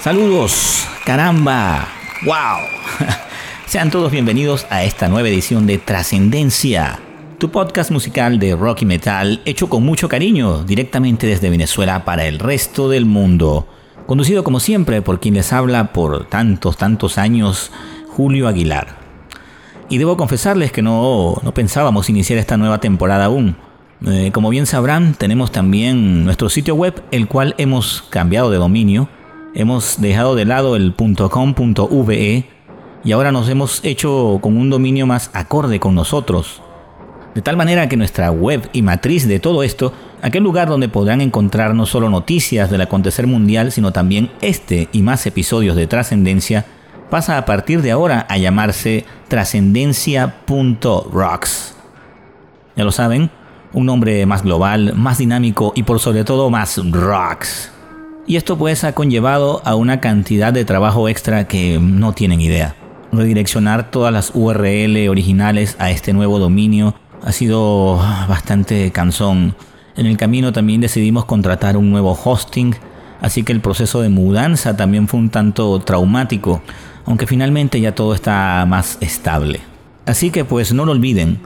Saludos, caramba, wow. Sean todos bienvenidos a esta nueva edición de Trascendencia, tu podcast musical de rock y metal hecho con mucho cariño directamente desde Venezuela para el resto del mundo. Conducido como siempre por quien les habla por tantos, tantos años, Julio Aguilar. Y debo confesarles que no, no pensábamos iniciar esta nueva temporada aún. Eh, como bien sabrán, tenemos también nuestro sitio web, el cual hemos cambiado de dominio Hemos dejado de lado el .com.ve y ahora nos hemos hecho con un dominio más acorde con nosotros. De tal manera que nuestra web y matriz de todo esto, aquel lugar donde podrán encontrar no solo noticias del acontecer mundial, sino también este y más episodios de trascendencia, pasa a partir de ahora a llamarse trascendencia.rocks. Ya lo saben, un nombre más global, más dinámico y por sobre todo más rocks. Y esto pues ha conllevado a una cantidad de trabajo extra que no tienen idea. Redireccionar todas las URL originales a este nuevo dominio ha sido bastante cansón. En el camino también decidimos contratar un nuevo hosting, así que el proceso de mudanza también fue un tanto traumático, aunque finalmente ya todo está más estable. Así que pues no lo olviden,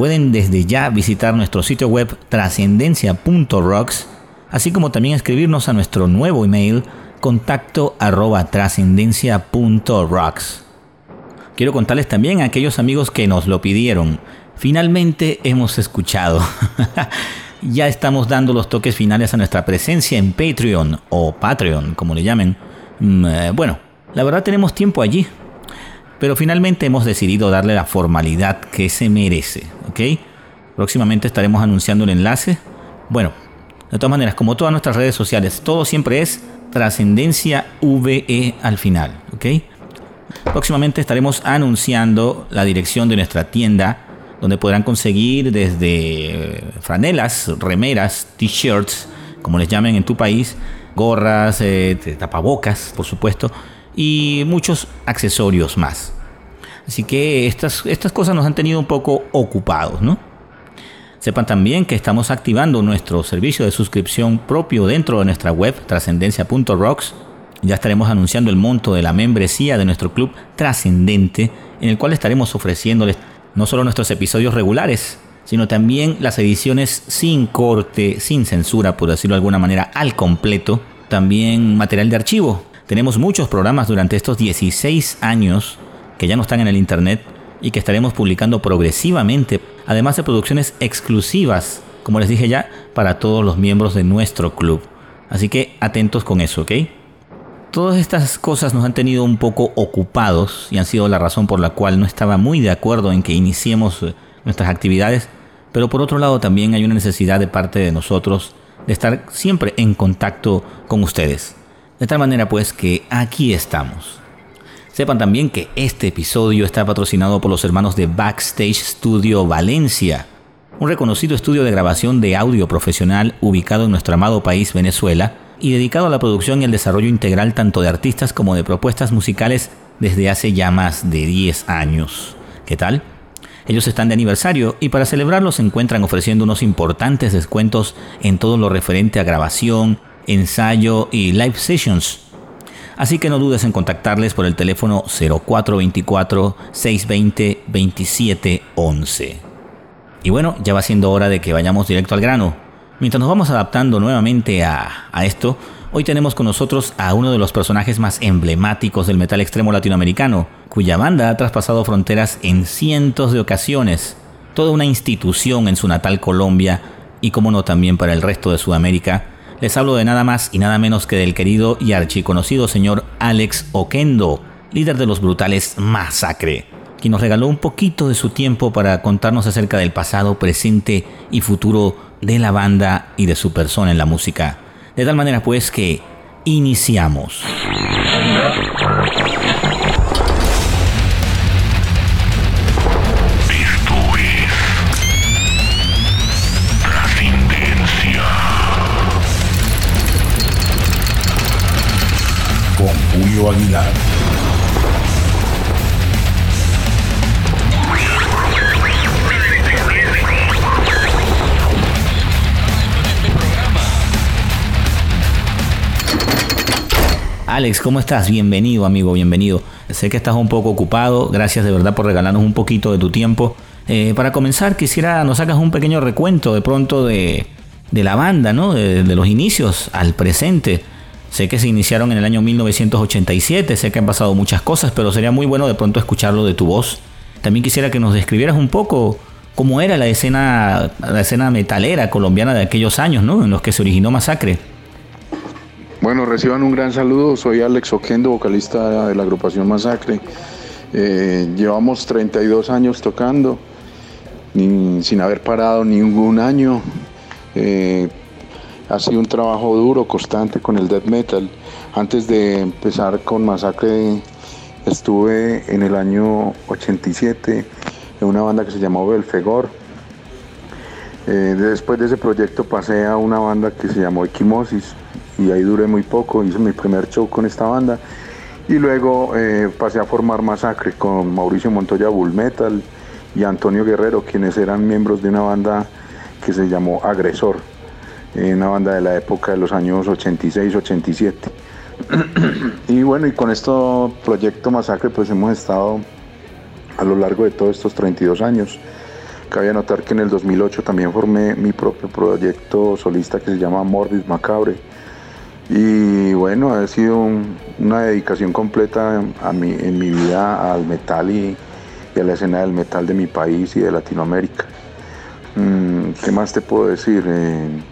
pueden desde ya visitar nuestro sitio web trascendencia.rocks así como también escribirnos a nuestro nuevo email contacto arroba trascendencia.rocks. Quiero contarles también a aquellos amigos que nos lo pidieron. Finalmente hemos escuchado. ya estamos dando los toques finales a nuestra presencia en Patreon o Patreon, como le llamen. Mm, eh, bueno, la verdad tenemos tiempo allí, pero finalmente hemos decidido darle la formalidad que se merece, ¿ok? Próximamente estaremos anunciando el enlace. Bueno, de todas maneras, como todas nuestras redes sociales, todo siempre es trascendencia VE al final, ¿ok? Próximamente estaremos anunciando la dirección de nuestra tienda, donde podrán conseguir desde franelas, remeras, t-shirts, como les llamen en tu país, gorras, eh, tapabocas, por supuesto, y muchos accesorios más. Así que estas, estas cosas nos han tenido un poco ocupados, ¿no? Sepan también que estamos activando nuestro servicio de suscripción propio dentro de nuestra web trascendencia.rocks. Ya estaremos anunciando el monto de la membresía de nuestro club trascendente, en el cual estaremos ofreciéndoles no solo nuestros episodios regulares, sino también las ediciones sin corte, sin censura, por decirlo de alguna manera, al completo. También material de archivo. Tenemos muchos programas durante estos 16 años que ya no están en el Internet y que estaremos publicando progresivamente además de producciones exclusivas, como les dije ya, para todos los miembros de nuestro club. Así que atentos con eso, ¿ok? Todas estas cosas nos han tenido un poco ocupados y han sido la razón por la cual no estaba muy de acuerdo en que iniciemos eh, nuestras actividades, pero por otro lado también hay una necesidad de parte de nosotros de estar siempre en contacto con ustedes. De tal manera pues que aquí estamos. Sepan también que este episodio está patrocinado por los hermanos de Backstage Studio Valencia, un reconocido estudio de grabación de audio profesional ubicado en nuestro amado país Venezuela y dedicado a la producción y el desarrollo integral tanto de artistas como de propuestas musicales desde hace ya más de 10 años. ¿Qué tal? Ellos están de aniversario y para celebrarlo se encuentran ofreciendo unos importantes descuentos en todo lo referente a grabación, ensayo y live sessions Así que no dudes en contactarles por el teléfono 0424-620-2711. Y bueno, ya va siendo hora de que vayamos directo al grano. Mientras nos vamos adaptando nuevamente a, esto, hoy tenemos con nosotros a uno de los personajes más emblemáticos del metal extremo latinoamericano, cuya banda ha traspasado fronteras en cientos de ocasiones. Toda una institución en su natal Colombia y como no también para el resto de Sudamérica les hablo de nada más y nada menos que del querido y archiconocido señor Alex Oquendo, líder de los brutales Masacre, quien nos regaló un poquito de su tiempo para contarnos acerca del pasado, presente y futuro de la banda y de su persona en la música. De tal manera pues que iniciamos. Aguilar. Alex, ¿cómo estás? Bienvenido, amigo, bienvenido. Sé que estás un poco ocupado, gracias de verdad por regalarnos un poquito de tu tiempo. Eh, para comenzar, quisiera nos hagas un pequeño recuento de pronto de, la banda, ¿no? De, de, los inicios al presente. Sé que se iniciaron en el año 1987, sé que han pasado muchas cosas, pero sería muy bueno de pronto escucharlo de tu voz. También quisiera que nos describieras un poco cómo era la escena, la escena metalera colombiana de aquellos años, ¿no? En los que se originó Masacre. Bueno, reciban un gran saludo. Soy Alex Oquendo, vocalista de la agrupación Masacre. Eh, llevamos 32 años tocando, sin haber parado ningún año. Eh, ha sido un trabajo duro, constante con el death metal. Antes de empezar con Masacre, estuve en el año 87 en una banda que se llamó Belfegor. Eh, después de ese proyecto pasé a una banda que se llamó Equimosis y ahí duré muy poco, hice mi primer show con esta banda y luego eh, pasé a formar Masacre con Mauricio Montoya Bull Metal y Antonio Guerrero, quienes eran miembros de una banda que se llamó Agresor, una banda de la época de los años 86-87. y bueno, y con este proyecto Masacre pues hemos estado a lo largo de todos estos 32 años. Cabe notar que en el 2008 también formé mi propio proyecto solista que se llama Morbid Macabre y bueno, ha sido una dedicación completa a mi, en mi vida al metal y, a la escena del metal de mi país y de Latinoamérica. Mm, ¿Qué más te puedo decir? En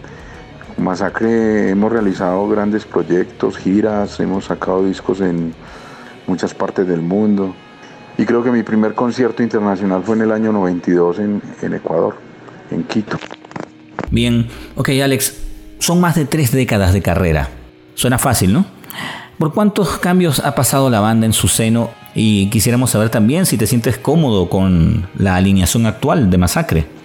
Masacre hemos realizado grandes proyectos, giras, hemos sacado discos en muchas partes del mundo. Y creo que mi primer concierto internacional fue en el año 92 en, Ecuador, en Quito. Bien, ok Alex, son más de tres décadas de carrera. Suena fácil, ¿no? ¿Por cuántos cambios ha pasado la banda en su seno? Y quisiéramos saber también si te sientes cómodo con la alineación actual de Masacre.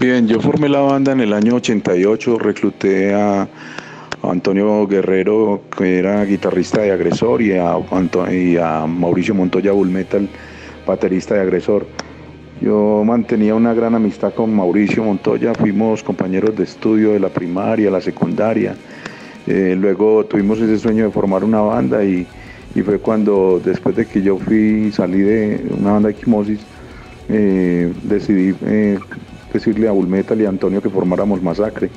Bien, yo formé la banda en el año 88, recluté a Antonio Guerrero, que era guitarrista de Agresor, y a, Mauricio Montoya Bull Metal, baterista de Agresor. Yo mantenía una gran amistad con Mauricio Montoya, fuimos compañeros de estudio de la primaria, la secundaria, eh, luego tuvimos ese sueño de formar una banda y, fue cuando después de que yo fui, salí de una banda de Quimosis, eh, decidí eh, decirle a Bulmetal y a Antonio que formáramos Masacre.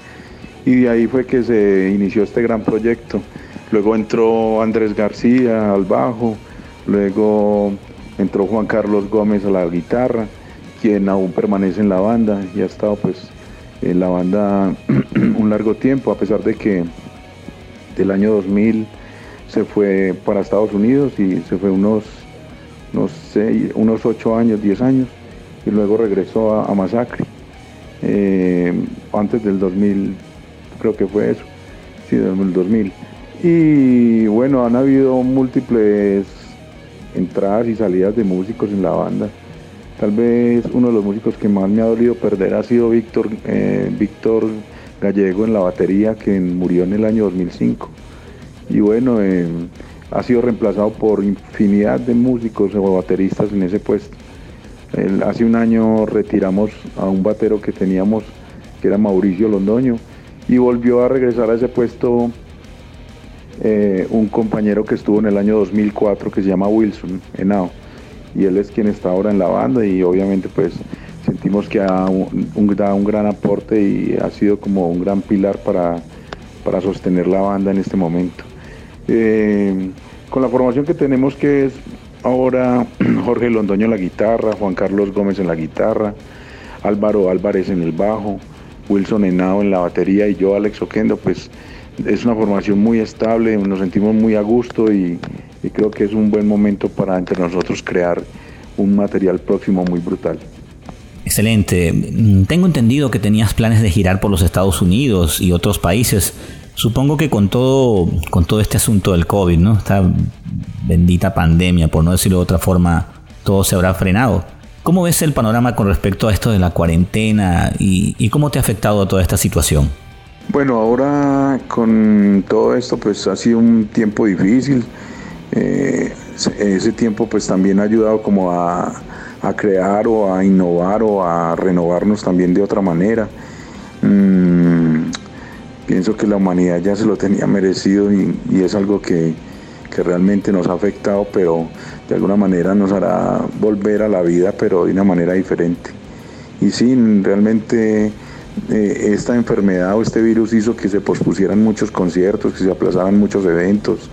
Y de ahí fue que se inició este gran proyecto. Luego entró Andrés García al bajo, luego entró Juan Carlos Gómez a la guitarra, quien aún permanece en la banda y ha estado pues en la banda un largo tiempo, a pesar de que del año 2000 se fue para Estados Unidos y se fue unos, no sé, unos 8 años, 10 años, y luego regresó a, Masacre. Eh, antes del 2000, creo que fue eso, sí, del 2000. Y bueno, han habido múltiples entradas y salidas de músicos en la banda. Tal vez uno de los músicos que más me ha dolido perder ha sido Víctor, eh, Víctor gallego en la batería que murió en el año 2005. Y bueno, eh, ha sido reemplazado por infinidad de músicos o bateristas en ese puesto. Hace un año retiramos a un batero que teníamos, que era Mauricio Londoño, y volvió a regresar a ese puesto eh, un compañero que estuvo en el año 2004 que se llama Wilson Henao. Y él es quien está ahora en la banda y obviamente pues sentimos que ha un, da un gran aporte y ha sido como un gran pilar para, para sostener la banda en este momento. Eh, con la formación que tenemos que es ahora Jorge Londoño en la guitarra, Juan Carlos Gómez en la guitarra, Álvaro Álvarez en el bajo, Wilson Henao en la batería y yo Alex Oquendo, pues es una formación muy estable, nos sentimos muy a gusto y creo que es un buen momento para entre nosotros crear un material próximo muy brutal. Excelente. Mm, tengo entendido que tenías planes de girar por los Estados Unidos y otros países. Supongo que con todo, con todo este asunto del COVID, ¿no? Esta bendita pandemia, por no decirlo de otra forma, todo se habrá frenado. ¿Cómo ves el panorama con respecto a esto de la cuarentena y, cómo te ha afectado toda esta situación? Bueno, ahora con todo esto pues ha sido un tiempo difícil. Eh, ese tiempo pues también ha ayudado como a, a crear o a innovar o a renovarnos también de otra manera. Pienso que la humanidad ya se lo tenía merecido y, es algo que, que realmente nos ha afectado, pero de alguna manera nos hará volver a la vida, pero de una manera diferente. Y sí, realmente eh, esta enfermedad o este virus hizo que se pospusieran muchos conciertos, que se aplazaran muchos eventos.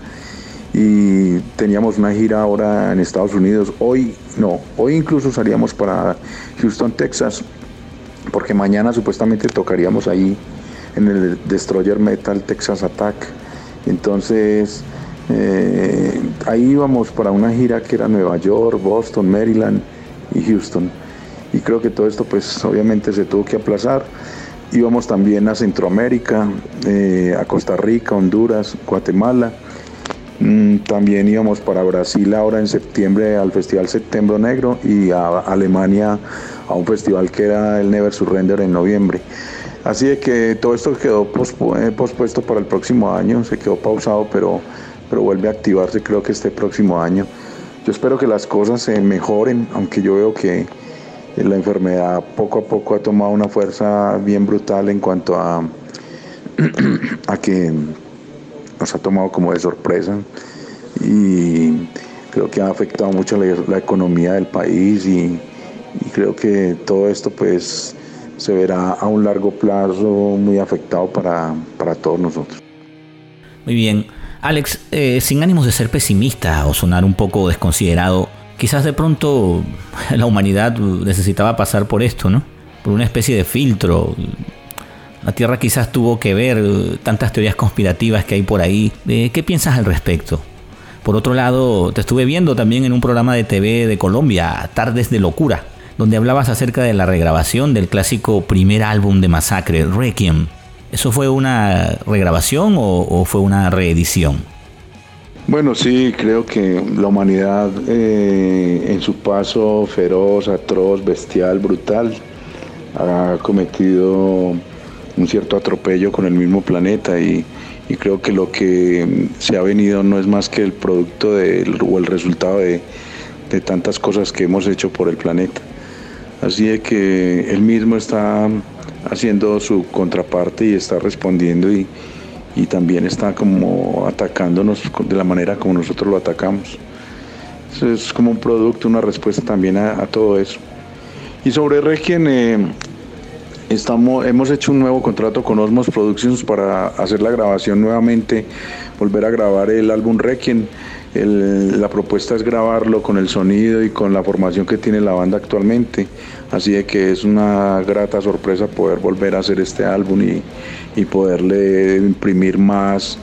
Y teníamos una gira ahora en Estados Unidos. Hoy, no, hoy incluso salíamos para Houston, Texas, porque mañana supuestamente tocaríamos ahí en el Destroyer Metal Texas Attack. Entonces, eh, ahí íbamos para una gira que era Nueva York, Boston, Maryland y Houston. Y creo que todo esto pues obviamente se tuvo que aplazar. Íbamos también a Centroamérica, eh, a Costa Rica, Honduras, Guatemala. Mm, también íbamos para Brasil ahora en septiembre al Festival Septiembre Negro y a Alemania a un festival que era el Never Surrender en noviembre. Así de que todo esto quedó eh, pospuesto para el próximo año, se quedó pausado, pero, pero vuelve a activarse creo que este próximo año. Yo espero que las cosas se mejoren, aunque yo veo que la enfermedad poco a poco ha tomado una fuerza bien brutal en cuanto a, a que nos ha tomado como de sorpresa y creo que ha afectado mucho la, economía del país y, y creo que todo esto pues se verá a un largo plazo muy afectado para, todos nosotros. Muy bien. Alex, eh, sin ánimos de ser pesimista o sonar un poco desconsiderado, quizás de pronto la humanidad necesitaba pasar por esto, ¿no? Por una especie de filtro. La Tierra quizás tuvo que ver tantas teorías conspirativas que hay por ahí. ¿Qué piensas al respecto? Por otro lado, te estuve viendo también en un programa de TV de Colombia, Tardes de Locura donde hablabas acerca de la regrabación del clásico primer álbum de Masacre, Requiem. ¿Eso fue una regrabación o, fue una reedición? Bueno, sí, creo que la humanidad eh, en su paso feroz, atroz, bestial, brutal, ha cometido un cierto atropello con el mismo planeta y, creo que lo que se ha venido no es más que el producto o el resultado de tantas cosas que hemos hecho por el planeta. Así de que él mismo está haciendo su contraparte y está respondiendo y, también está como atacándonos de la manera como nosotros lo atacamos. es como un producto, una respuesta también a, todo eso. Y sobre Requiem, eh, estamos, hemos hecho un nuevo contrato con Osmos Productions para hacer la grabación nuevamente, volver a grabar el álbum Requiem la propuesta es grabarlo con el sonido y con la formación que tiene la banda actualmente. Así de que es una grata sorpresa poder volver a hacer este álbum y, y poderle imprimir más,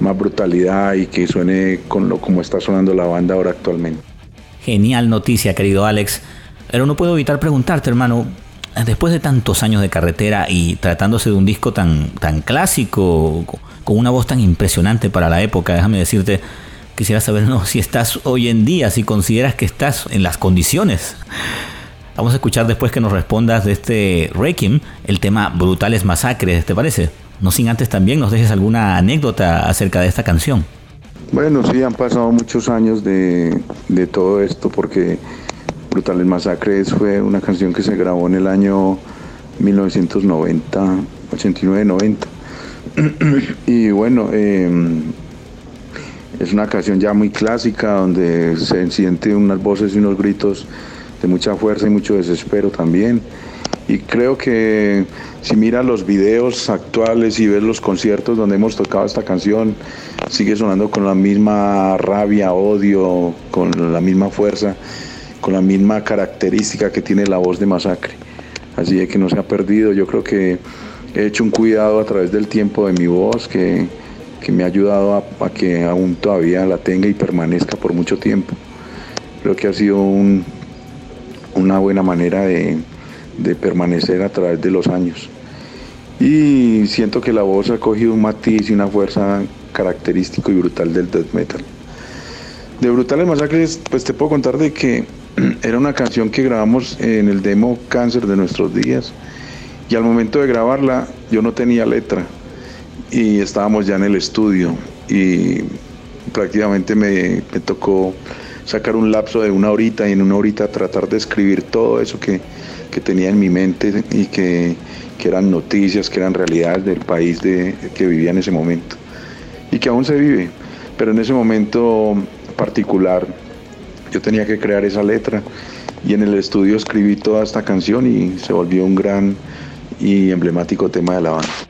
más brutalidad y que suene con lo como está sonando la banda ahora actualmente. Genial noticia, querido Alex. Pero no puedo evitar preguntarte, hermano, después de tantos años de carretera y tratándose de un disco tan, tan clásico, con una voz tan impresionante para la época, déjame decirte, Quisiera saber si estás hoy en día, si consideras que estás en las condiciones. Vamos a escuchar después que nos respondas de este Requiem el tema Brutales Masacres, ¿te parece? No sin antes también nos dejes alguna anécdota acerca de esta canción. Bueno, sí, han pasado muchos años de, de todo esto porque Brutales Masacres fue una canción que se grabó en el año 1990, 89-90. y bueno, eh, es una canción ya muy clásica donde se siente unas voces y unos gritos de mucha fuerza y mucho desespero también. Y creo que si miras los videos actuales y ves los conciertos donde hemos tocado esta canción, sigue sonando con la misma rabia, odio, con la misma fuerza, con la misma característica que tiene la voz de Masacre. Así que no se ha perdido. Yo creo que he hecho un cuidado a través del tiempo de mi voz, que que me ha ayudado a, que aún todavía la tenga y permanezca por mucho tiempo. Creo que ha sido una buena manera de, permanecer a través de los años. Y siento que la voz ha cogido un matiz y una fuerza característico y brutal del death metal. De Brutales Masacres, pues te puedo contar de que era una canción que grabamos en el demo Cáncer de nuestros días. Y al momento de grabarla, yo no tenía letra y estábamos ya en el estudio y prácticamente me, tocó sacar un lapso de una horita y en una horita tratar de escribir todo eso que, tenía en mi mente y que, eran noticias, que eran realidades del país de, que vivía en ese momento y que aún se vive. pero en ese momento particular yo tenía que crear esa letra y en el estudio escribí toda esta canción y se volvió un gran y emblemático tema de la banda.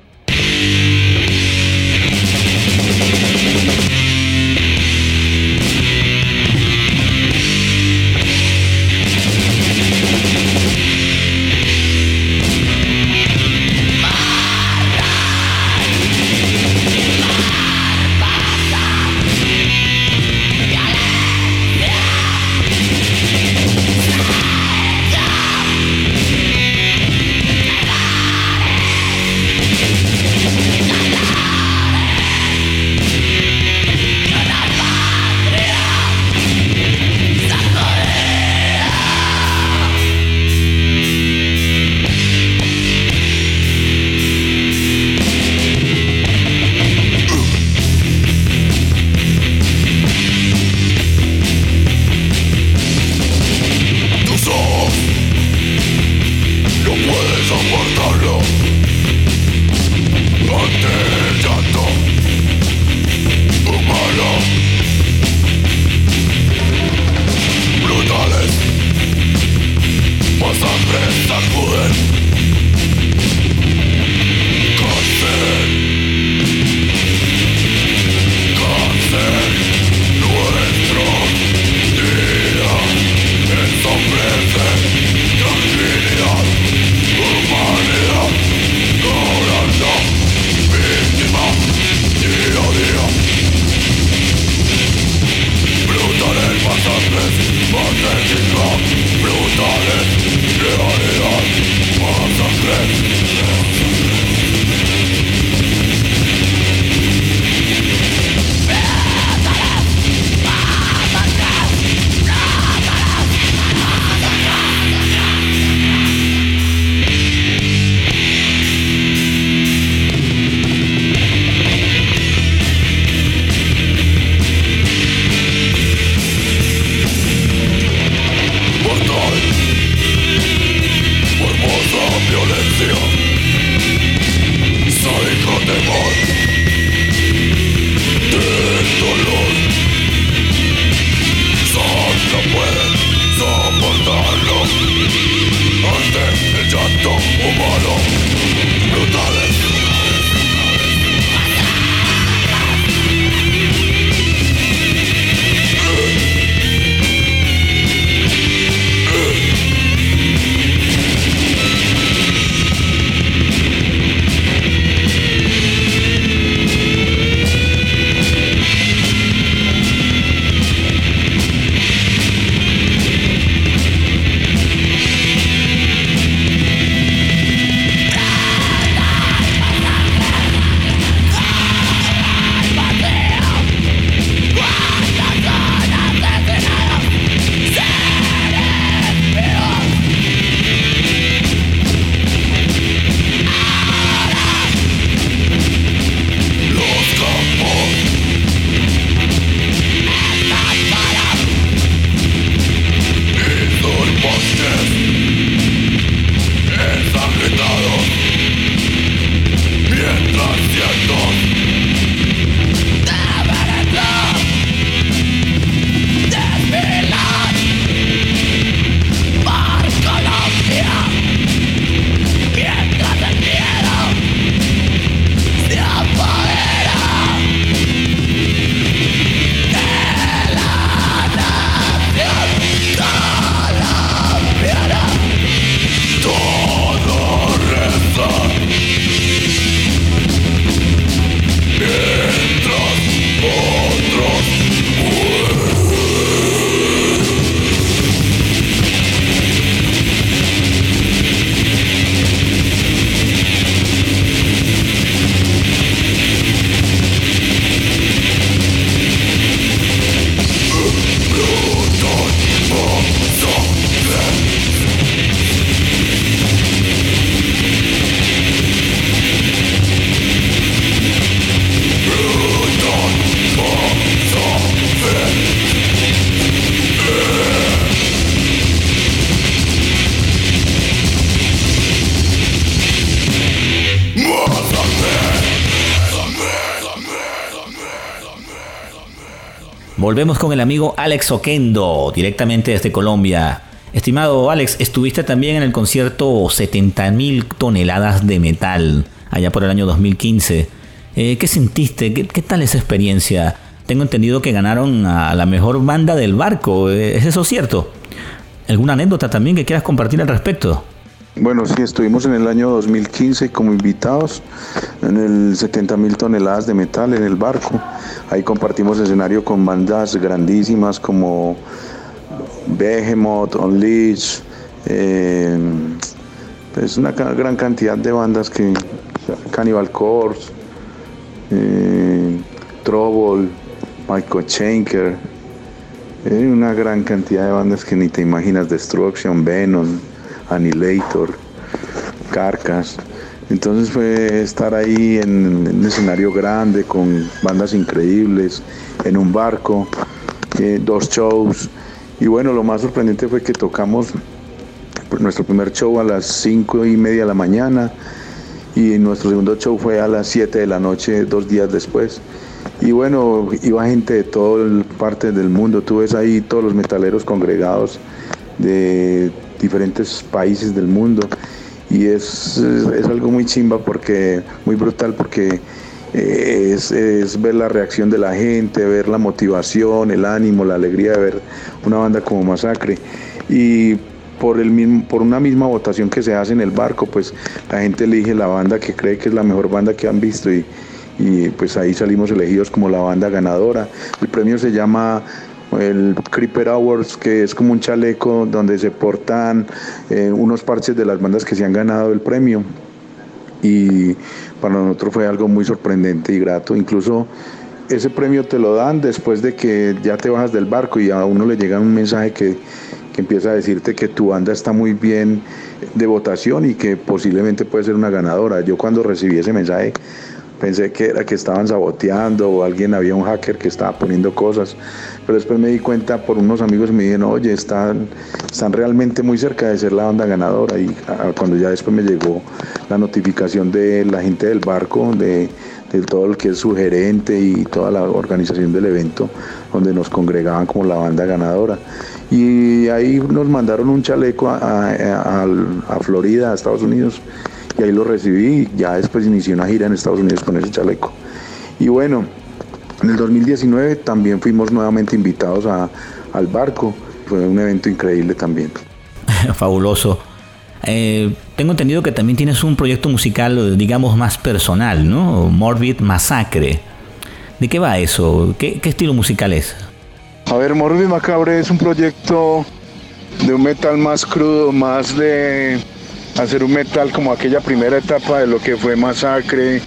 Volvemos con el amigo Alex Oquendo, directamente desde Colombia. Estimado Alex, estuviste también en el concierto 70.000 toneladas de metal, allá por el año 2015. Eh, ¿Qué sentiste? ¿Qué, tal esa experiencia? Tengo entendido que ganaron a la mejor banda del barco. ¿Es eso cierto? ¿Alguna anécdota también que quieras compartir al respecto? Bueno, sí, estuvimos en el año 2015 como invitados en el 70.000 toneladas de metal en el barco. Ahí compartimos escenario con bandas grandísimas como Behemoth, Unleashed, eh, pues una gran cantidad de bandas que Cannibal Corpse, eh, Trouble, Michael Schenker, eh, una gran cantidad de bandas que ni te imaginas, Destruction, Venom, Annihilator, Carcass. Entonces fue estar ahí en, un escenario grande con bandas increíbles, en un barco, eh, dos shows. Y bueno, lo más sorprendente fue que tocamos nuestro primer show a las cinco y media de la mañana y nuestro segundo show fue a las 7 de la noche, dos días después. Y bueno, iba gente de todas partes del mundo, tú ves ahí todos los metaleros congregados de diferentes países del mundo y es, algo muy chimba porque, muy brutal porque eh, es, ver la reacción de la gente, ver la motivación, el ánimo, la alegría de ver una banda como Masacre. Y por, el mismo, por una misma votación que se hace en el barco, pues la gente elige la banda que cree que es la mejor banda que han visto y, y pues ahí salimos elegidos como la banda ganadora. El premio se llama el Creeper Awards, que es como un chaleco donde se portan eh, unos parches de las bandas que se han ganado el premio. Y para nosotros fue algo muy sorprendente y grato. Incluso ese premio te lo dan después de que ya te bajas del barco y a uno le llega un mensaje que, que empieza a decirte que tu banda está muy bien de votación y que posiblemente puede ser una ganadora. Yo cuando recibí ese mensaje pensé que era que estaban saboteando o alguien había un hacker que estaba poniendo cosas, pero después me di cuenta por unos amigos me dijeron, oye, están, están realmente muy cerca de ser la banda ganadora y cuando ya después me llegó la notificación de la gente del barco, de, todo el que es su gerente y toda la organización del evento, donde nos congregaban como la banda ganadora. Y ahí nos mandaron un chaleco a, a Florida, a Estados Unidos, y ahí lo recibí y ya después inicié una gira en Estados Unidos con ese chaleco. Y bueno, en el 2019 también fuimos nuevamente invitados al barco, fue un evento increíble también. Fabuloso. Eh, tengo entendido que también tienes un proyecto musical, digamos, más personal, ¿no? Morbid Massacre. ¿De qué va eso? ¿Qué, qué estilo musical es? A ver, Morbid Macabre es un proyecto de un metal más crudo, más de hacer un metal como aquella primera etapa de lo que fue Masacre,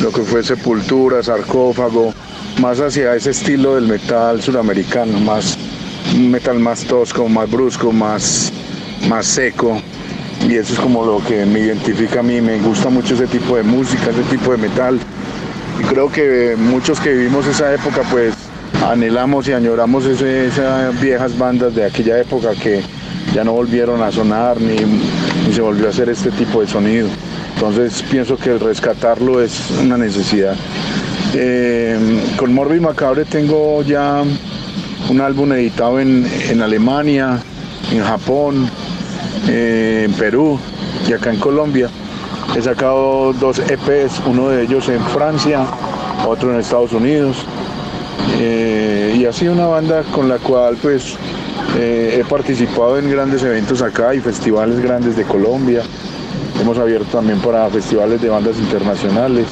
lo que fue Sepultura, Sarcófago, más hacia ese estilo del metal sudamericano, más un metal más tosco, más brusco, más, más seco. Y eso es como lo que me identifica a mí, me gusta mucho ese tipo de música, ese tipo de metal. Y creo que muchos que vivimos esa época pues anhelamos y añoramos esas viejas bandas de aquella época que ya no volvieron a sonar ni, se volvió a hacer este tipo de sonido. Entonces pienso que rescatarlo es una necesidad. Eh, con Morbid Macabre tengo ya un álbum editado en, Alemania, en Japón, eh, en Perú y acá en Colombia. He sacado dos EPs, uno de ellos en Francia, otro en Estados Unidos. Eh, y sido una banda con la cual pues eh, he participado en grandes eventos acá y festivales grandes de Colombia. Hemos abierto también para festivales de bandas internacionales.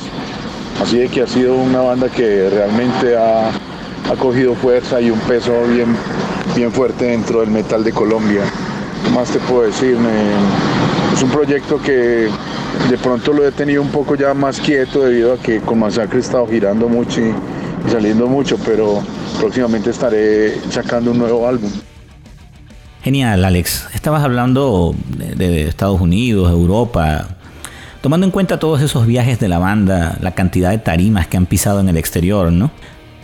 Así de que ha sido una banda que realmente ha, cogido fuerza y un peso bien, bien fuerte dentro del metal de Colombia. ¿Qué más te puedo decir? es un proyecto que de pronto lo he tenido un poco ya más quieto debido a que con Masacre he estado girando mucho y saliendo mucho, pero próximamente estaré sacando un nuevo álbum. Genial, Alex. Estabas hablando de, Estados Unidos, Europa. Tomando en cuenta todos esos viajes de la banda, la cantidad de tarimas que han pisado en el exterior, ¿no?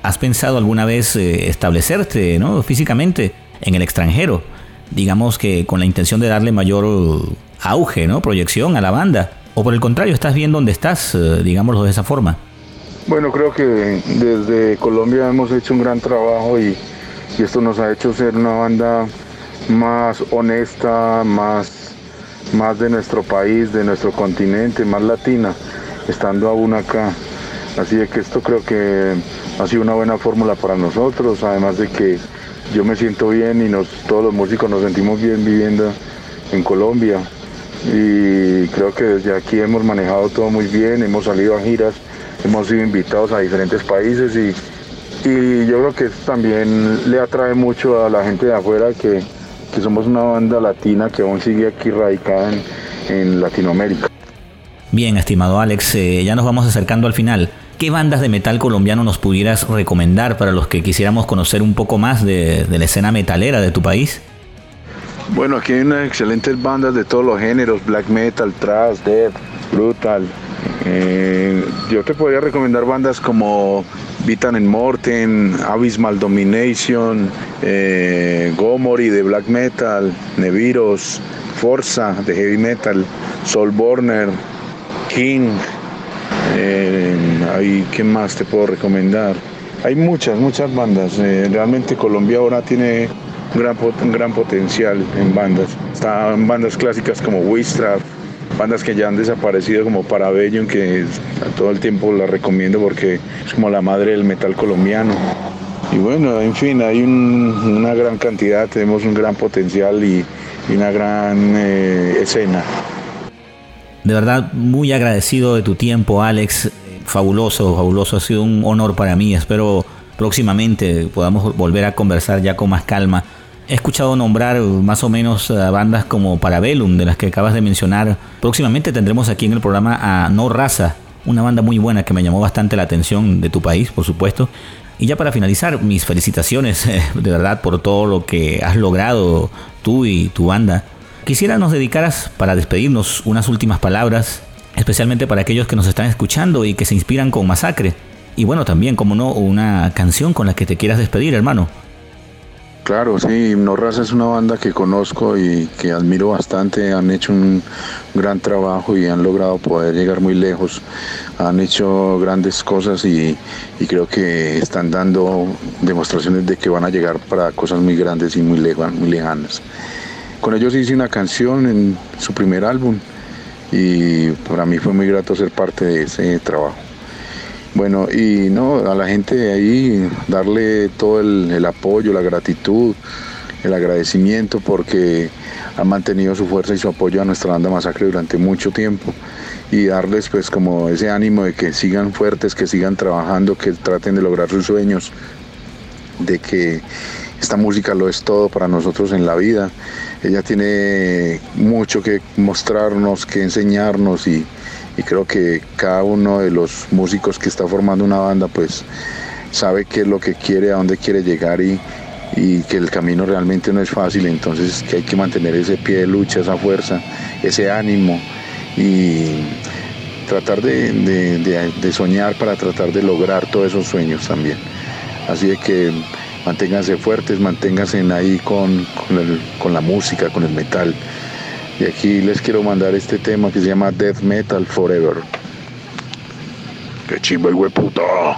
¿Has pensado alguna vez eh, establecerte, ¿no? Físicamente en el extranjero, digamos que con la intención de darle mayor auge, ¿no? Proyección a la banda. O por el contrario, estás bien donde estás, eh, digámoslo de esa forma. Bueno, creo que desde Colombia hemos hecho un gran trabajo y, esto nos ha hecho ser una banda más honesta, más, más de nuestro país, de nuestro continente, más latina, estando aún acá. Así que esto creo que ha sido una buena fórmula para nosotros, además de que yo me siento bien y nos, todos los músicos nos sentimos bien viviendo en Colombia. Y creo que desde aquí hemos manejado todo muy bien, hemos salido a giras hemos sido invitados a diferentes países y, yo creo que también le atrae mucho a la gente de afuera que, somos una banda latina que aún sigue aquí radicada en, Latinoamérica. Bien, estimado Alex, eh, ya nos vamos acercando al final. ¿Qué bandas de metal colombiano nos pudieras recomendar para los que quisiéramos conocer un poco más de, de la escena metalera de tu país? Bueno, aquí hay unas excelentes bandas de todos los géneros, black metal, thrash, death, brutal, eh, yo te podría recomendar bandas como Vitan and Morten, Abysmal Domination, eh, Gomori de black metal, Neviros, Forza de heavy metal, Soulborner, King. Eh, ¿Qué más te puedo recomendar? Hay muchas, muchas bandas. Eh, realmente Colombia ahora tiene un gran, un gran potencial en bandas. Están bandas clásicas como Wistrap, bandas que ya han desaparecido como Parabellum, que todo el tiempo la recomiendo porque es como la madre del metal colombiano. Y bueno, en fin, hay una gran cantidad, tenemos un gran potencial y, una gran eh, escena. De verdad, muy agradecido de tu tiempo, Alex. Fabuloso, fabuloso. Ha sido un honor para mí. Espero próximamente podamos volver a conversar ya con más calma He escuchado nombrar más o menos bandas como Parabellum, de las que acabas de mencionar. Próximamente tendremos aquí en el programa a No Raza, una banda muy buena que me llamó bastante la atención de tu país, por supuesto. Y ya para finalizar, mis felicitaciones de verdad por todo lo que has logrado tú y tu banda. Quisiera nos dedicaras para despedirnos unas últimas palabras, especialmente para aquellos que nos están escuchando y que se inspiran con Masacre. Y bueno, también, como no, una canción con la que te quieras despedir, hermano. Claro, sí, No es una banda que conozco y que admiro bastante, han hecho un gran trabajo y han logrado poder llegar muy lejos, han hecho grandes cosas y, creo que están dando demostraciones de que van a llegar para cosas muy grandes y muy, muy lejanas. Con ellos hice una canción en su primer álbum y para mí fue muy grato ser parte de ese trabajo. Bueno, y no, a la gente de ahí darle todo el, apoyo, la gratitud, el agradecimiento porque han mantenido su fuerza y su apoyo a nuestra banda Masacre durante mucho tiempo y darles pues como ese ánimo de que sigan fuertes, que sigan trabajando, que traten de lograr sus sueños, de que esta música lo es todo para nosotros en la vida. Ella tiene mucho que mostrarnos, que enseñarnos y, y creo que cada uno de los músicos que está formando una banda pues sabe qué es lo que quiere, a dónde quiere llegar y, que el camino realmente no es fácil, entonces que hay que mantener ese pie de lucha, esa fuerza, ese ánimo y tratar de, soñar para tratar de lograr todos esos sueños también. Así de que manténganse fuertes, manténganse ahí con, con la música, con el metal. Y aquí les quiero mandar este tema que se llama Death Metal Forever. ¡Qué chimba el hueputa!